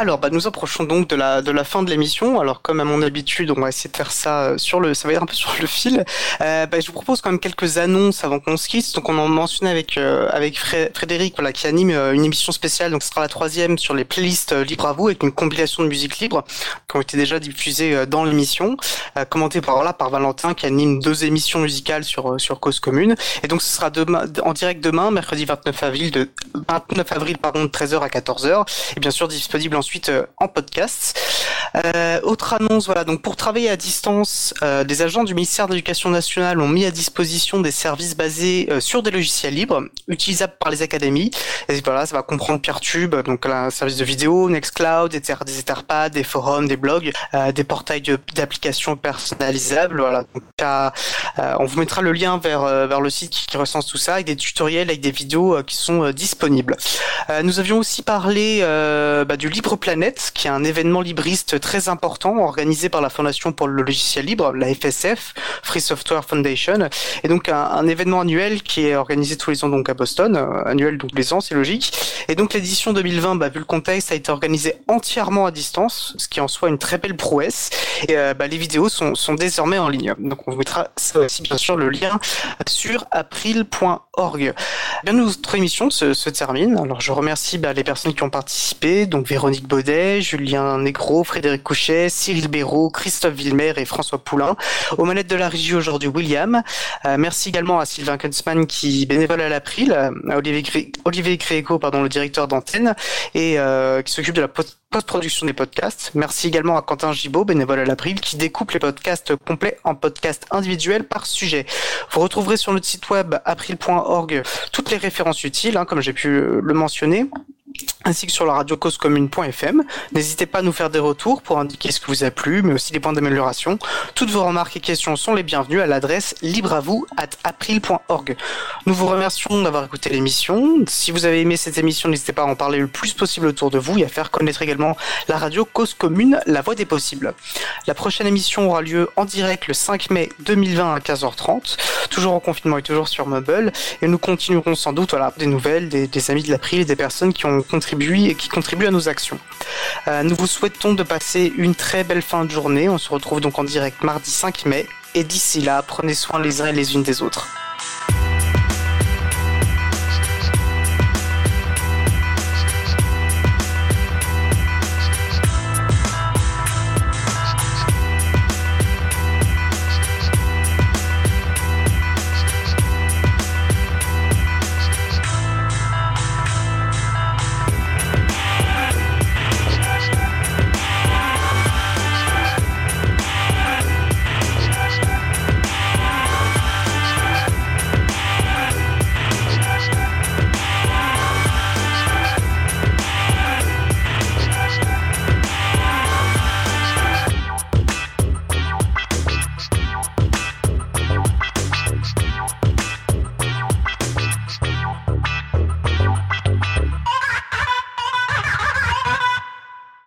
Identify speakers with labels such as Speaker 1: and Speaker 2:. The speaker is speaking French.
Speaker 1: Alors, bah, nous approchons donc de la, de la fin de l'émission. Alors, comme à mon habitude, on va essayer de faire ça euh, sur le, ça va être un peu sur le fil. Euh, bah, je vous propose quand même quelques annonces avant qu'on se quitte. Donc, on en mentionnait avec, euh, avec Frédéric, voilà, qui anime euh, une émission spéciale. Donc, ce sera la troisième sur les playlists libres à vous avec une compilation de musique libre qui ont été déjà diffusées dans l'émission, commentée par, voilà, par Valentin qui anime deux émissions musicales sur, sur Cause Commune. Et donc, ce sera demain, en direct demain, mercredi 29 avril de, 29 avril, pardon, de 13h à 14h. Et bien sûr, disponible en ensuite euh, en podcast. Euh, autre annonce, voilà, donc pour travailler à distance, euh, des agents du ministère de l'Éducation nationale ont mis à disposition des services basés sur des logiciels libres, utilisables par les académies. Et voilà, ça va comprendre Peertube, donc un service de vidéo, Nextcloud, etc., des Etherpad, des forums, des blogs, des portails d'applications personnalisables. Voilà, donc, on vous mettra le lien vers vers le site qui, recense tout ça, avec des tutoriels, avec des vidéos qui sont disponibles. nous avions aussi parlé bah, du libre Planète, qui est un événement libriste très important organisé par la Fondation pour le logiciel libre, la FSF, Free Software Foundation, et donc un, événement annuel qui est organisé tous les ans donc à Boston, euh, annuel donc les ans, c'est logique. Et donc l'édition 2020, bah, vu le contexte, a été organisée entièrement à distance, ce qui en soit une très belle prouesse. Et euh, bah, les vidéos sont, sont désormais en ligne. Donc on vous mettra ça aussi bien sûr le lien sur april.org. Bien notre émission se, se termine. Alors je remercie bah, les personnes qui ont participé, donc Véronique Baudet, Julien Negro, Frédéric Couchet, Cyril Béraud, Christophe Villemer et François Poulain. Aux manettes de la régie aujourd'hui, William. Euh, merci également à Sylvain Kunzmann qui bénévole à l'April, à Olivier, Olivier Gréco, pardon, le directeur d'antenne, et euh, qui s'occupe de la post-production des podcasts. Merci également à Quentin Gibaud, bénévole à l'April, qui découpe les podcasts complets en podcasts individuels par sujet. Vous retrouverez sur notre site web april.org toutes les références utiles, hein, comme j'ai pu le mentionner ainsi que sur la radio causecommune.fm. N'hésitez pas à nous faire des retours pour indiquer ce que vous a plu, mais aussi des points d'amélioration. Toutes vos remarques et questions sont les bienvenues à l'adresse libreavou at april.org. Nous vous remercions d'avoir écouté l'émission. Si vous avez aimé cette émission, n'hésitez pas à en parler le plus possible autour de vous et à faire connaître également la radio Cause Commune, la voix des possibles. La prochaine émission aura lieu en direct le 5 mai 2020 à 15h30, toujours en confinement et toujours sur Mobile, et nous continuerons sans doute voilà, des nouvelles, des, amis de l'April des personnes qui ont contribuent et qui contribuent à nos actions. Euh, nous vous souhaitons de passer une très belle fin de journée. On se retrouve donc en direct mardi 5 mai. Et d'ici là, prenez soin les uns et les unes des autres.